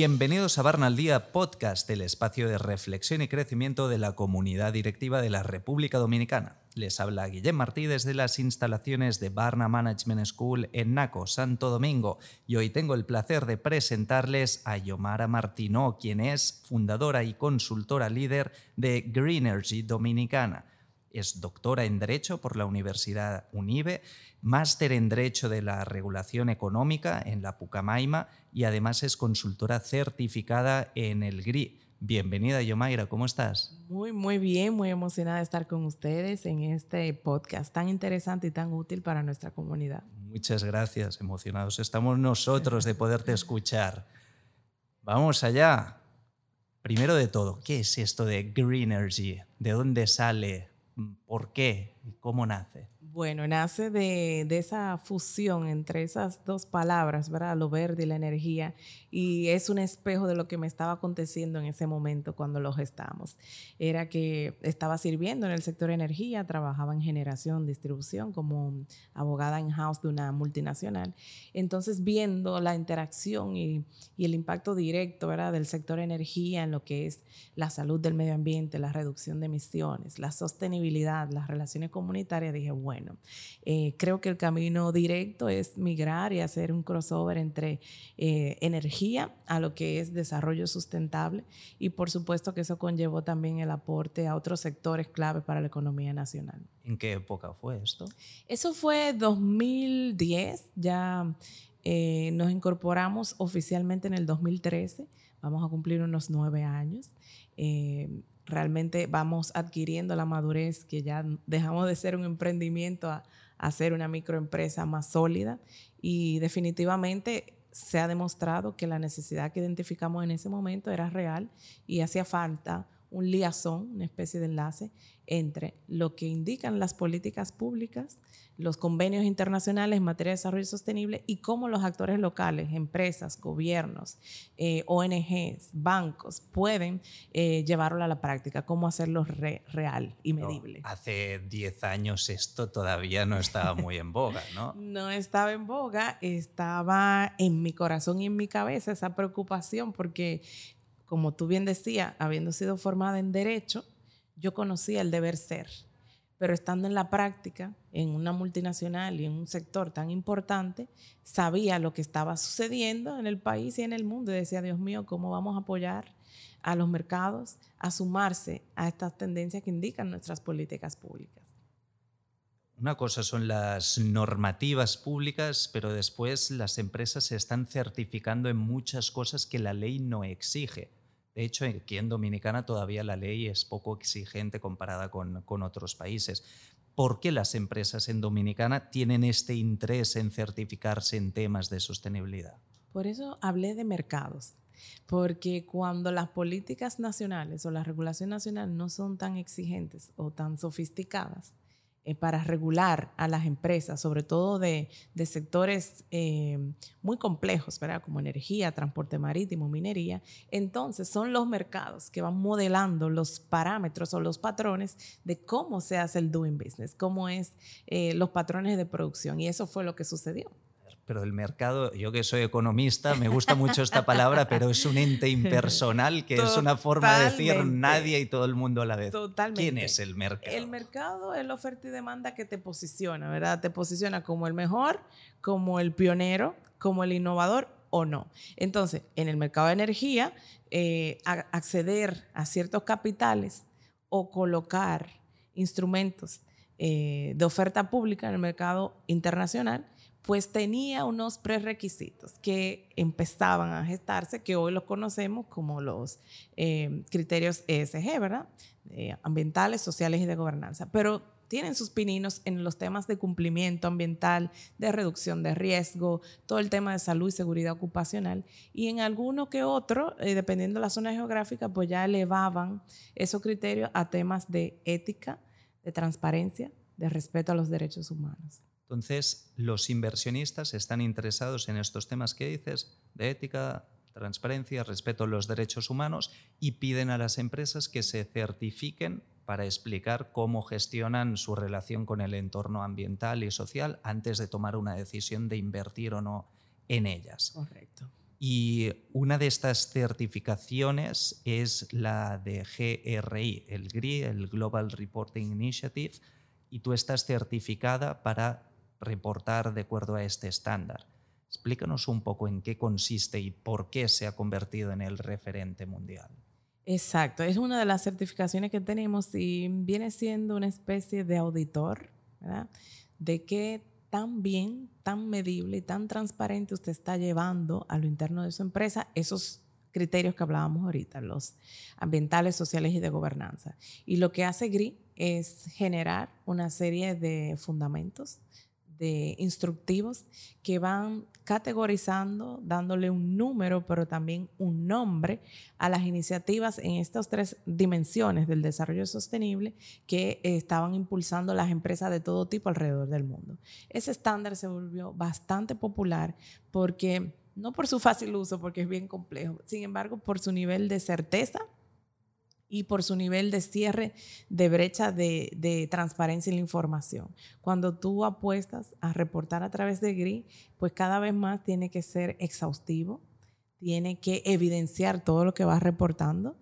Bienvenidos a Barna al Día Podcast, el espacio de reflexión y crecimiento de la comunidad directiva de la República Dominicana. Les habla Guillem Martí desde las instalaciones de Barna Management School en Naco, Santo Domingo, y hoy tengo el placer de presentarles a Yomara Martino, quien es fundadora y consultora líder de Greenergy Dominicana. Es doctora en Derecho por la Universidad UNIBE, máster en Derecho de la Regulación Económica en la Pucamaima y además es consultora certificada en el GRI. Bienvenida, Yomaira, ¿cómo estás? Muy, muy bien, muy emocionada de estar con ustedes en este podcast tan interesante y tan útil para nuestra comunidad. Muchas gracias, emocionados estamos nosotros de poderte escuchar. Vamos allá. Primero de todo, ¿qué es esto de Green Energy? ¿De dónde sale? ¿Por qué? ¿Cómo nace? Bueno, nace de, esa fusión entre esas dos palabras, ¿verdad? Lo verde y la energía, y es un espejo de lo que me estaba aconteciendo en ese momento cuando lo gestamos. Era que estaba sirviendo en el sector energía, trabajaba en generación, distribución, como abogada in-house de una multinacional. Entonces, viendo la interacción y, y el impacto directo, ¿verdad? Del sector energía en lo que es la salud del medio ambiente, la reducción de emisiones, la sostenibilidad, las relaciones comunitarias, dije, bueno, bueno. Eh, creo que el camino directo es migrar y hacer un crossover entre eh, energía a lo que es desarrollo sustentable y por supuesto que eso conllevó también el aporte a otros sectores clave para la economía nacional. ¿En qué época fue esto? Eso fue 2010, ya eh, nos incorporamos oficialmente en el 2013, vamos a cumplir unos nueve años realmente vamos adquiriendo la madurez que ya dejamos de ser un emprendimiento a, a ser una microempresa más sólida. Y definitivamente se ha demostrado que la necesidad que identificamos en ese momento era real y hacía falta un liazón, una especie de enlace entre lo que indican las políticas públicas, los convenios internacionales en materia de desarrollo sostenible y cómo los actores locales, empresas, gobiernos, eh, ONGs, bancos pueden eh, llevarlo a la práctica, cómo hacerlo real y medible. hace 10 años esto todavía no estaba muy en boga, ¿no? no estaba en boga, estaba en mi corazón y en mi cabeza esa preocupación porque como tú bien decías, habiendo sido formada en derecho, yo conocía el deber ser, pero estando en la práctica, en una multinacional y en un sector tan importante, sabía lo que estaba sucediendo en el país y en el mundo y decía, Dios mío, ¿cómo vamos a apoyar a los mercados a sumarse a estas tendencias que indican nuestras políticas públicas? Una cosa son las normativas públicas, pero después las empresas se están certificando en muchas cosas que la ley no exige. De hecho, aquí en Dominicana todavía la ley es poco exigente comparada con, con otros países. ¿Por qué las empresas en Dominicana tienen este interés en certificarse en temas de sostenibilidad? Por eso hablé de mercados, porque cuando las políticas nacionales o la regulación nacional no son tan exigentes o tan sofisticadas, eh, para regular a las empresas, sobre todo de, sectores eh, muy complejos, ¿verdad? como energía, transporte marítimo, minería, entonces son los mercados que van modelando los parámetros o los patrones de cómo se hace el doing business, cómo es eh, los patrones de producción. Y eso fue lo que sucedió pero el mercado, yo que soy economista, me gusta mucho esta palabra, pero es un ente impersonal que es una forma de decir nadie y todo el mundo a la vez. Totalmente. ¿Quién es el mercado? El mercado es la oferta y demanda que te posiciona, ¿verdad? Te posiciona como el mejor, como el pionero, como el innovador o no. Entonces, en el mercado de energía, eh, acceder a ciertos capitales o colocar instrumentos eh, de oferta pública en el mercado internacional pues tenía unos prerequisitos que empezaban a gestarse, que hoy los conocemos como los eh, criterios ESG, ¿verdad? ambientales, sociales y de gobernanza. Pero tienen sus pininos en los temas de cumplimiento ambiental, de reducción de riesgo, todo el tema de salud y seguridad ocupacional. Y en alguno que otro, eh, dependiendo de la zona geográfica, pues ya elevaban esos criterios a temas de ética, de transparencia, de respeto a los derechos humanos. Entonces, los inversionistas están interesados en estos temas que dices, de ética, transparencia, respeto a los derechos humanos, y piden a las empresas que se certifiquen para explicar cómo gestionan su relación con el entorno ambiental y social antes de tomar una decisión de invertir o no en ellas. Correcto. Y una de estas certificaciones es la de GRI, el GRI, el Global Reporting Initiative, y tú estás certificada para reportar de acuerdo a este estándar. Explícanos un poco en qué consiste y por qué se ha convertido en el referente mundial. Exacto, es una de las certificaciones que tenemos y viene siendo una especie de auditor, ¿verdad? De qué tan bien, tan medible y tan transparente usted está llevando a lo interno de su empresa esos criterios que hablábamos ahorita, los ambientales, sociales y de gobernanza. Y lo que hace GRI es generar una serie de fundamentos instructivos que van categorizando, dándole un número, pero también un nombre a las iniciativas en estas tres dimensiones del desarrollo sostenible que estaban impulsando las empresas de todo tipo alrededor del mundo. Ese estándar se volvió bastante popular porque, no por su fácil uso, porque es bien complejo, sin embargo, por su nivel de certeza y por su nivel de cierre de brecha de, transparencia en la información. Cuando tú apuestas a reportar a través de GRI, pues cada vez más tiene que ser exhaustivo, tiene que evidenciar todo lo que vas reportando,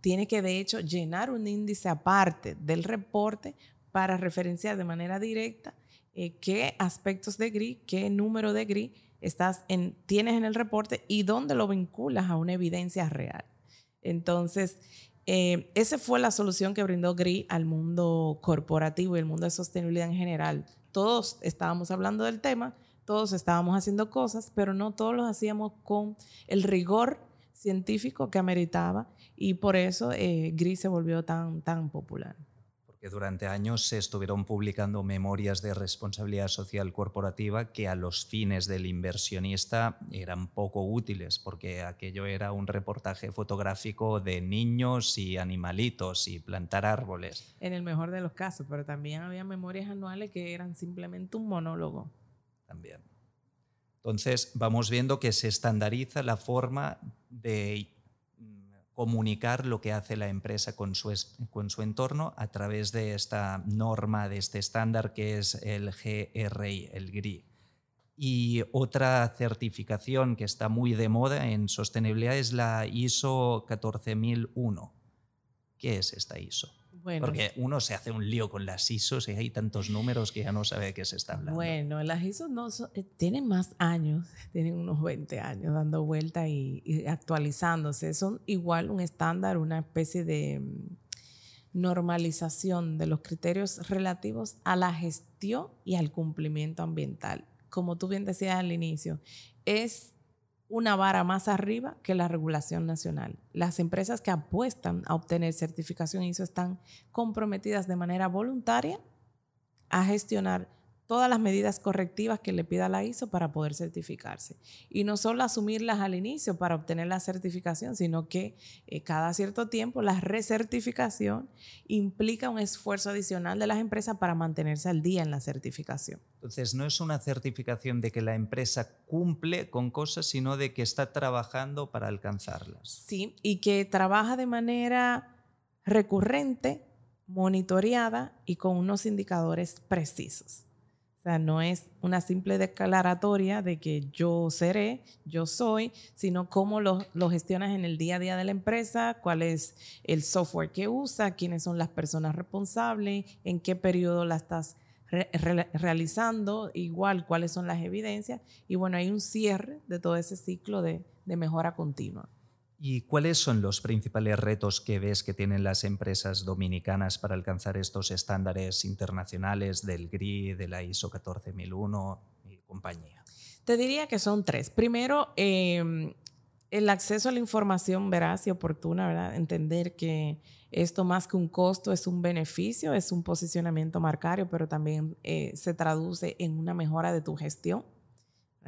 tiene que de hecho llenar un índice aparte del reporte para referenciar de manera directa eh, qué aspectos de GRI, qué número de GRI estás en, tienes en el reporte y dónde lo vinculas a una evidencia real. Entonces, eh, esa fue la solución que brindó GRI al mundo corporativo y el mundo de sostenibilidad en general. Todos estábamos hablando del tema, todos estábamos haciendo cosas, pero no todos lo hacíamos con el rigor científico que ameritaba y por eso eh, GRI se volvió tan, tan popular que durante años se estuvieron publicando memorias de responsabilidad social corporativa que a los fines del inversionista eran poco útiles, porque aquello era un reportaje fotográfico de niños y animalitos y plantar árboles. En el mejor de los casos, pero también había memorias anuales que eran simplemente un monólogo. También. Entonces, vamos viendo que se estandariza la forma de comunicar lo que hace la empresa con su, con su entorno a través de esta norma, de este estándar que es el GRI, el GRI. Y otra certificación que está muy de moda en sostenibilidad es la ISO 14001. ¿Qué es esta ISO? Porque uno se hace un lío con las ISOs y hay tantos números que ya no sabe de qué se está hablando. Bueno, las ISOs no eh, tienen más años, tienen unos 20 años dando vuelta y, actualizándose. Son igual un estándar, una especie de mm, normalización de los criterios relativos a la gestión y al cumplimiento ambiental. Como tú bien decías al inicio, es una vara más arriba que la regulación nacional. Las empresas que apuestan a obtener certificación ISO están comprometidas de manera voluntaria a gestionar todas las medidas correctivas que le pida la ISO para poder certificarse. Y no solo asumirlas al inicio para obtener la certificación, sino que eh, cada cierto tiempo la recertificación implica un esfuerzo adicional de las empresas para mantenerse al día en la certificación. Entonces, no es una certificación de que la empresa cumple con cosas, sino de que está trabajando para alcanzarlas. Sí, y que trabaja de manera recurrente, monitoreada y con unos indicadores precisos. O sea, no es una simple declaratoria de que yo seré, yo soy, sino cómo lo, gestionas en el día a día de la empresa, cuál es el software que usa, quiénes son las personas responsables, en qué periodo la estás realizando, igual cuáles son las evidencias. Y bueno, hay un cierre de todo ese ciclo de mejora continua. ¿Y cuáles son los principales retos que ves que tienen las empresas dominicanas para alcanzar estos estándares internacionales del GRI, de la ISO 14001 y compañía? Te diría que son tres. Primero, em, el acceso a la información veraz y oportuna, ¿verdad? Entender que esto más que un costo es un beneficio, es un posicionamiento marcario, pero también eh, se traduce en una mejora de tu gestión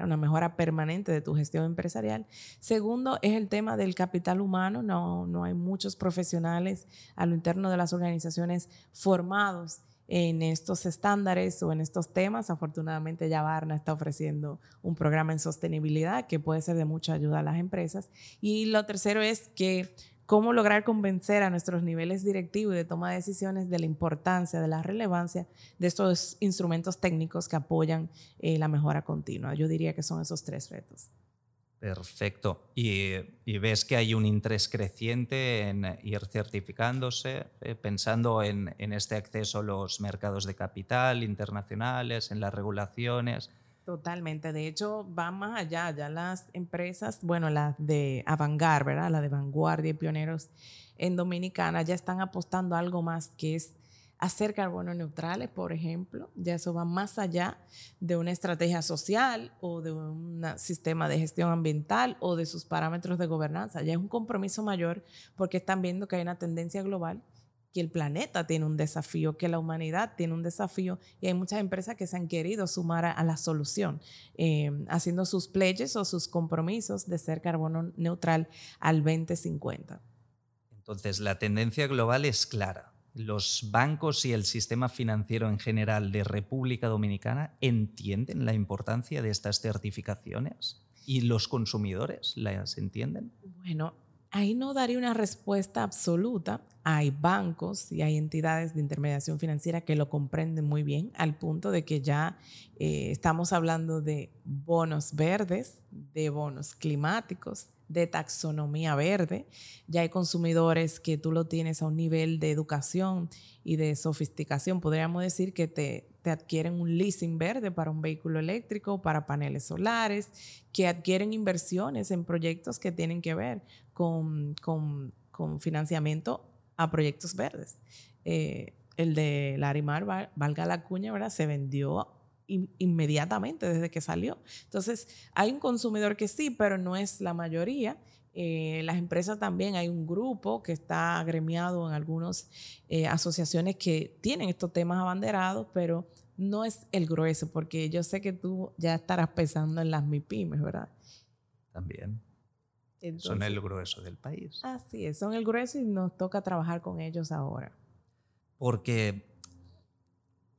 una mejora permanente de tu gestión empresarial. Segundo, es el tema del capital humano. No, no hay muchos profesionales a lo interno de las organizaciones formados en estos estándares o en estos temas. Afortunadamente ya Varna está ofreciendo un programa en sostenibilidad que puede ser de mucha ayuda a las empresas. Y lo tercero es que cómo lograr convencer a nuestros niveles directivos y de toma de decisiones de la importancia, de la relevancia de estos instrumentos técnicos que apoyan eh, la mejora continua. Yo diría que son esos tres retos. Perfecto. ¿Y, ves que hay un interés creciente en ir certificándose, eh, pensando en, en, este acceso a los mercados de capital internacionales, en las regulaciones? Totalmente. De hecho, va más allá. Ya las empresas, bueno, las de Avangar, ¿verdad? La de vanguardia y pioneros en Dominicana ya están apostando a algo más que es hacer carbono neutrales, por ejemplo. Ya eso va más allá de una estrategia social o de un sistema de gestión ambiental o de sus parámetros de gobernanza. Ya es un compromiso mayor porque están viendo que hay una tendencia global que el planeta tiene un desafío, que la humanidad tiene un desafío y hay muchas empresas que se han querido sumar a, la solución, eh, haciendo sus pledges o sus compromisos de ser carbono neutral al 2050. Entonces, la tendencia global es clara. Los bancos y el sistema financiero en general de República Dominicana entienden la importancia de estas certificaciones y los consumidores las entienden. Bueno, ahí no daría una respuesta absoluta. Hay bancos y hay entidades de intermediación financiera que lo comprenden muy bien, al punto de que ya eh, estamos hablando de bonos verdes, de bonos climáticos, de taxonomía verde. Ya hay consumidores que tú lo tienes a un nivel de educación y de sofisticación. Podríamos decir que te, adquieren un leasing verde para un vehículo eléctrico, para paneles solares, que adquieren inversiones en proyectos que tienen que ver con, con, con financiamiento a proyectos verdes. Eh, el de Larimar, valga la cuña, ¿verdad? Se vendió inmediatamente desde que salió. Entonces, hay un consumidor que sí, pero no es la mayoría. Eh, las empresas también, hay un grupo que está agremiado en algunas eh, asociaciones que tienen estos temas abanderados, pero no es el grueso, porque yo sé que tú ya estarás pensando en las MIPIMES, ¿verdad? También son el grueso del país. Así es, son el grueso y nos toca trabajar con ellos ahora. Porque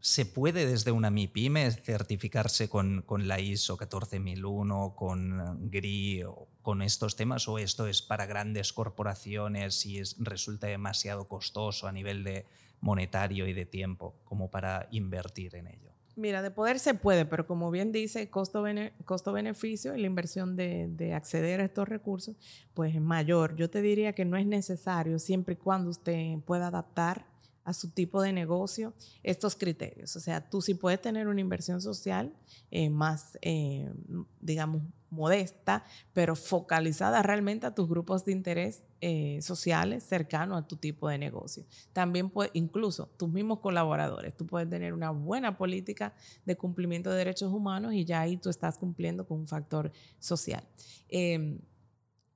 se puede desde una MIPYME certificarse con, con la ISO 14001, con GRI o con estos temas, o esto es para grandes corporaciones y es, resulta demasiado costoso a nivel de monetario y de tiempo como para invertir en ello. Mira, de poder se puede, pero como bien dice, costo-beneficio y la inversión de, acceder a estos recursos, pues es mayor. Yo te diría que no es necesario siempre y cuando usted pueda adaptar a su tipo de negocio estos criterios. O sea, tú sí puedes tener una inversión social eh, más, eh, digamos, modesta, pero focalizada realmente a tus grupos de interés eh, sociales cercanos a tu tipo de negocio. También puede, incluso tus mismos colaboradores, tú puedes tener una buena política de cumplimiento de derechos humanos y ya ahí tú estás cumpliendo con un factor social.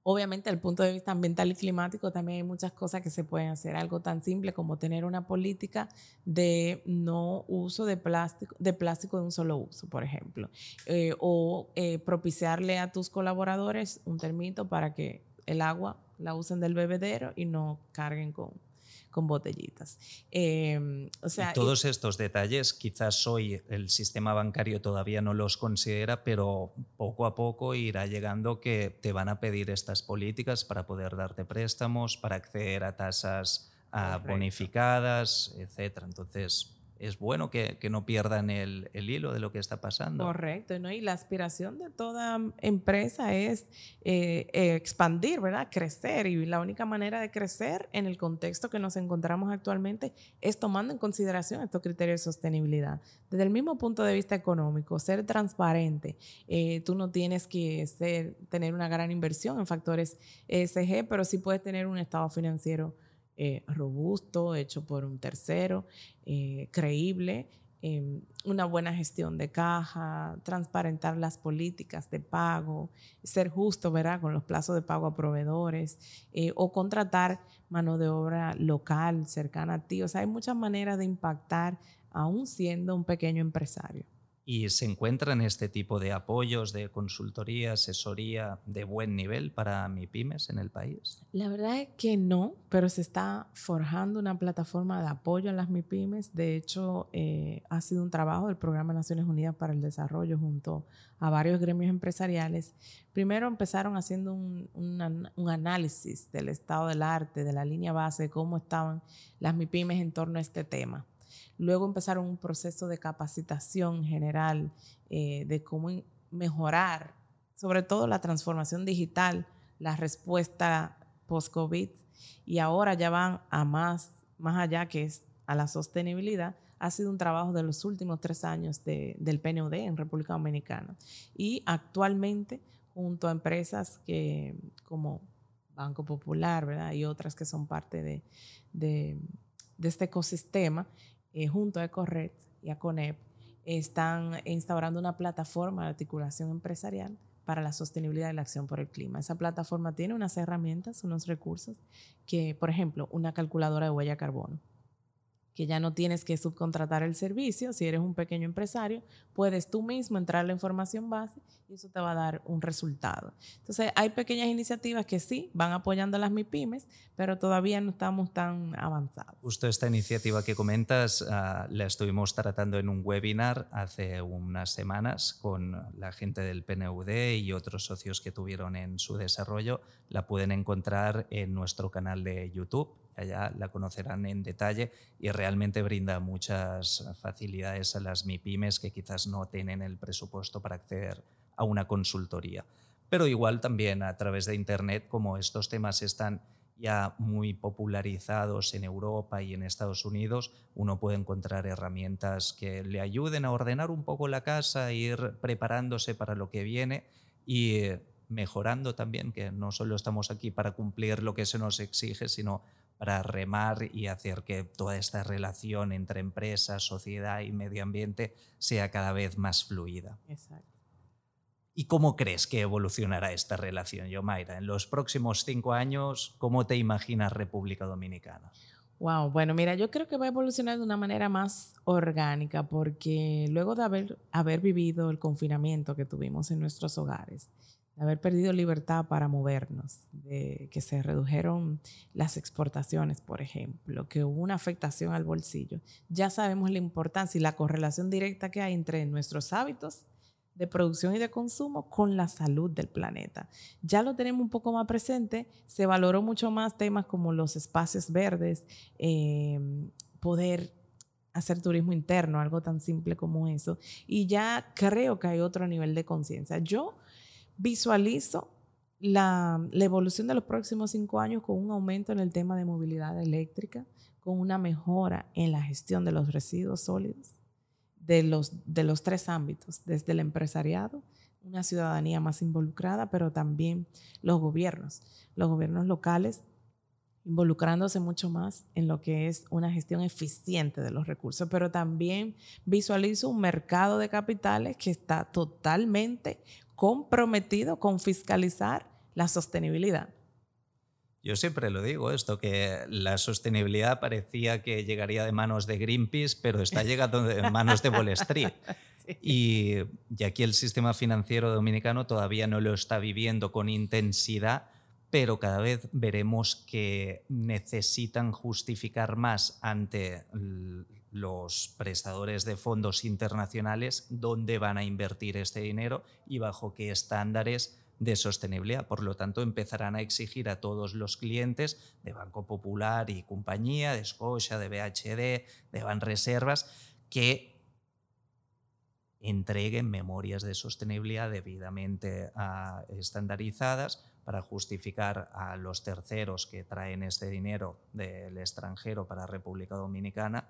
Obviamente, el punto de vista ambiental y climático, también hay muchas cosas que se pueden hacer. Algo tan simple como tener una política de no uso de plástico de, plástico de un solo uso, por ejemplo. Eh, o eh, propiciarle a tus colaboradores un termito para que el agua la usen del bebedero y no carguen con, con botellitas. Em, o sea, todos estos detalles, quizás hoy el sistema bancario todavía no los considera, pero poco a poco irá llegando que te van a pedir estas políticas para poder darte préstamos, para acceder a tasas bonificadas, etc. Entonces, es bueno que, no pierdan el, hilo de lo que está pasando. Correcto, ¿no? y la aspiración de toda empresa es eh, expandir, ¿verdad? Crecer, y la única manera de crecer en el contexto que nos encontramos actualmente es tomando en consideración estos criterios de sostenibilidad. Desde el mismo punto de vista económico, ser transparente, eh, tú no tienes que ser, tener una gran inversión en factores ESG, pero sí puedes tener un estado financiero eh, robusto, hecho por un tercero, eh, creíble, em, una buena gestión de caja, transparentar las políticas de pago, ser justo ¿verdad? con los plazos de pago a proveedores eh, o contratar mano de obra local, cercana a ti. O sea, hay muchas maneras de impactar aún siendo un pequeño empresario. Y se encuentran este tipo de apoyos de consultoría, asesoría de buen nivel para MIPIMES en el país? La verdad es que no, pero se está forjando una plataforma de apoyo a las MIPIMES. De hecho, eh, ha sido un trabajo del Programa de Naciones Unidas para el Desarrollo junto a varios gremios empresariales. Primero empezaron haciendo un, análisis del estado del arte, de la línea base, cómo estaban las MIPIMES en torno a este tema. Luego empezaron un proceso de capacitación general eh, de cómo mejorar, sobre todo la transformación digital, la respuesta post-COVID, y ahora ya van a más, más allá que es a la sostenibilidad, ha sido un trabajo de los últimos tres años del PNUD en República Dominicana. Y actualmente, junto a empresas que, como Banco Popular ¿verdad? y otras que son parte de, de, de este ecosistema, eh, junto a Ecorred y a CONEP, están instaurando una plataforma de articulación empresarial para la sostenibilidad y la acción por el clima. Esa plataforma tiene unas herramientas, unos recursos que, por ejemplo, una calculadora de huella de carbono que ya no tienes que subcontratar el servicio. Si eres un pequeño empresario, puedes tú mismo entrar la información base y eso te va a dar un resultado. Entonces, hay pequeñas iniciativas que sí van apoyando a las MIPIMES, pero todavía no estamos tan avanzados. Justo esta iniciativa que comentas ah, la estuvimos tratando en un webinar hace unas semanas con la gente del PNUD y otros socios que tuvieron en su desarrollo. La pueden encontrar en nuestro canal de YouTube ya la conocerán en detalle y realmente brinda muchas facilidades a las MIPIMES que quizás no tienen el presupuesto para acceder a una consultoría. Pero igual también a través de Internet, como estos temas están ya muy popularizados en Europa y en Estados Unidos, uno puede encontrar herramientas que le ayuden a ordenar un poco la casa, ir preparándose para lo que viene y mejorando también, que no solo estamos aquí para cumplir lo que se nos exige, sino para remar y hacer que toda esta relación entre empresa, sociedad y medio ambiente sea cada vez más fluida. Exacto. ¿Y cómo crees que evolucionará esta relación, Yomaira? En los próximos cinco años, ¿cómo te imaginas República Dominicana? Wow, bueno, mira, yo creo que va a evolucionar de una manera más orgánica porque luego de haber, haber vivido el confinamiento que tuvimos en nuestros hogares, haber perdido libertad para movernos, de que se redujeron las exportaciones, por ejemplo, que hubo una afectación al bolsillo, ya sabemos la importancia y la correlación directa que hay entre nuestros hábitos de producción y de consumo con la salud del planeta. Ya lo tenemos un poco más presente, se valoró mucho más temas como los espacios verdes, em, poder hacer turismo interno, algo tan simple como eso, y ya creo que hay otro nivel de conciencia. Yo visualizo la, evolución de los próximos cinco años con un aumento en el tema de movilidad eléctrica, con una mejora en la gestión de los residuos sólidos de los, de los tres ámbitos, desde el empresariado, una ciudadanía más involucrada, pero también los gobiernos, los gobiernos locales involucrándose mucho más en lo que es una gestión eficiente de los recursos, pero también visualizo un mercado de capitales que está totalmente comprometido con fiscalizar la sostenibilidad. Yo siempre lo digo esto, que la sostenibilidad parecía que llegaría de manos de Greenpeace, pero está llegando de manos de Wall Street. Y, y, aquí el sistema financiero dominicano todavía no lo está viviendo con intensidad, pero cada vez veremos que necesitan justificar más ante los prestadores de fondos internacionales dónde van a invertir este dinero y bajo qué estándares de sostenibilidad. Por lo tanto, empezarán a exigir a todos los clientes de Banco Popular y compañía, de Scotia, de BHD, de Banreservas, que entreguen memorias de sostenibilidad debidamente ah, estandarizadas para justificar a los terceros que traen este dinero del extranjero para República Dominicana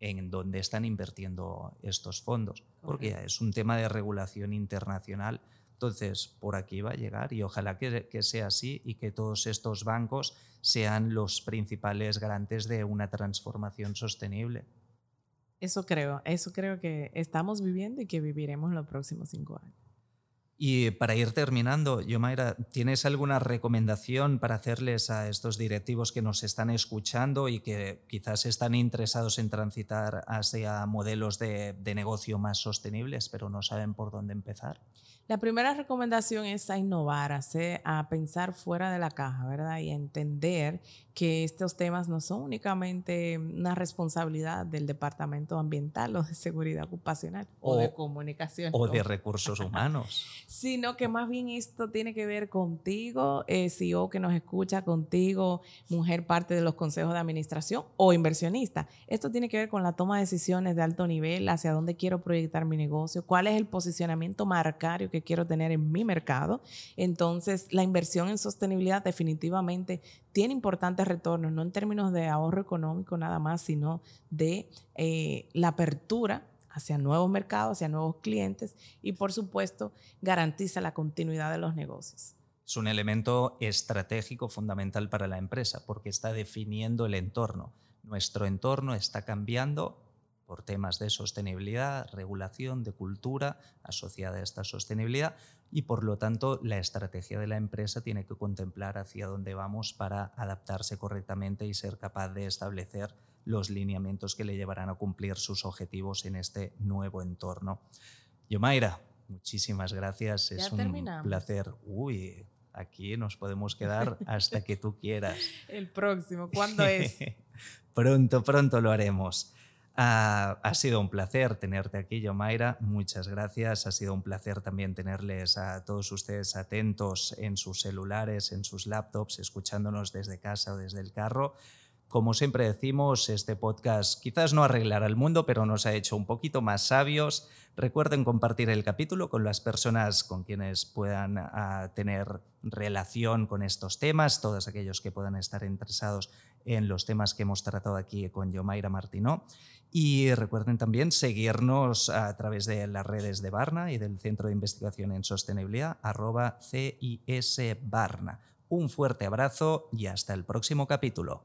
en dónde están invirtiendo estos fondos, porque es un tema de regulación internacional. Entonces, por aquí va a llegar y ojalá que, que, sea así y que todos estos bancos sean los principales garantes de una transformación sostenible. Eso creo, eso creo que estamos viviendo y que viviremos en los próximos cinco años. Y para ir terminando, Yomaira, ¿tienes alguna recomendación para hacerles a estos directivos que nos están escuchando y que quizás están interesados en transitar hacia modelos de, de negocio más sostenibles, pero no saben por dónde empezar? La primera recomendación es a innovar, a, a pensar fuera de la caja, ¿verdad? Y a entender que estos temas no son únicamente una responsabilidad del Departamento Ambiental o de Seguridad Ocupacional o, de Comunicación. O de Recursos Humanos. sino que más bien esto tiene que ver contigo, eh, CEO que nos escucha, contigo, mujer parte de los consejos de administración o inversionista. Esto tiene que ver con la toma de decisiones de alto nivel, hacia dónde quiero proyectar mi negocio, cuál es el posicionamiento marcario que quiero tener en mi mercado. Entonces, la inversión en sostenibilidad definitivamente tiene importantes retornos, no en términos de ahorro económico nada más, sino de eh, la apertura hacia nuevos mercados, hacia nuevos clientes y, por supuesto, garantiza la continuidad de los negocios. Es un elemento estratégico fundamental para la empresa porque está definiendo el entorno. Nuestro entorno está cambiando por temas de sostenibilidad, regulación, de cultura asociada a esta sostenibilidad y por lo tanto la estrategia de la empresa tiene que contemplar hacia dónde vamos para adaptarse correctamente y ser capaz de establecer los lineamientos que le llevarán a cumplir sus objetivos en este nuevo entorno. Yomaira, muchísimas gracias. es un placer. Uy, aquí nos podemos quedar hasta que tú quieras. El próximo, ¿cuándo es? pronto, pronto lo haremos. Ah, ha sido un placer tenerte aquí, Yomaira. Muchas gracias. Ha sido un placer también tenerles a todos ustedes atentos en sus celulares, en sus laptops, escuchándonos desde casa o desde el carro. Como siempre decimos, este podcast quizás no arreglará el mundo, pero nos ha hecho un poquito más sabios. Recuerden compartir el capítulo con las personas con quienes puedan ah, tener relación con estos temas, todos aquellos que puedan estar interesados en los temas que hemos tratado aquí con Yomaira Martino. Y recuerden también seguirnos a través de las redes de Barna y del Centro de Investigación en Sostenibilidad, arroba CIS. Un fuerte abrazo y hasta el próximo capítulo.